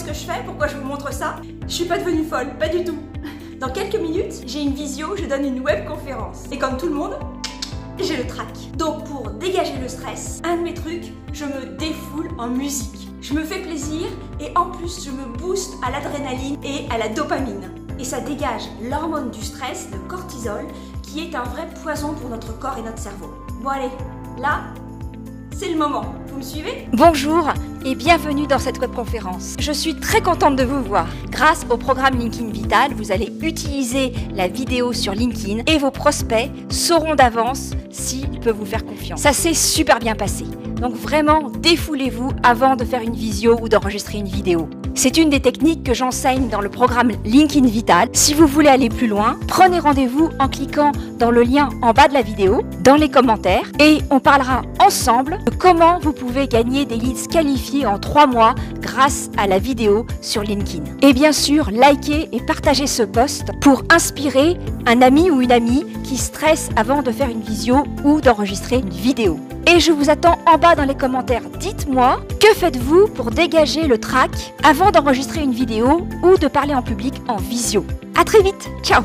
que je fais Pourquoi je vous montre ça Je suis pas devenue folle, pas du tout. Dans quelques minutes, j'ai une visio, je donne une webconférence. Et comme tout le monde, j'ai le trac. Donc pour dégager le stress, un de mes trucs, je me défoule en musique. Je me fais plaisir et en plus je me booste à l'adrénaline et à la dopamine. Et ça dégage l'hormone du stress, le cortisol, qui est un vrai poison pour notre corps et notre cerveau. Bon allez, là, c'est le moment. Vous me suivez? Bonjour et bienvenue dans cette webconférence. Je suis très contente de vous voir. Grâce au programme LinkedIn Vital, vous allez utiliser la vidéo sur LinkedIn et vos prospects sauront d'avance s'ils peuvent vous faire confiance. Ça s'est super bien passé. Donc vraiment, défoulez-vous avant de faire une visio ou d'enregistrer une vidéo. C'est une des techniques que j'enseigne dans le programme LinkedIn Vital. Si vous voulez aller plus loin, prenez rendez-vous en cliquant dans le lien en bas de la vidéo, dans les commentaires, et on parlera ensemble de comment vous pouvez gagner des leads qualifiés en 3 mois grâce à la vidéo sur LinkedIn. Et bien sûr, likez et partagez ce post pour inspirer un ami ou une amie qui stresse avant de faire une visio ou d'enregistrer une vidéo. Et je vous attends en bas dans les commentaires. Dites-moi, que faites-vous pour dégager le trac avant d'enregistrer une vidéo ou de parler en public en visio? À très vite, ciao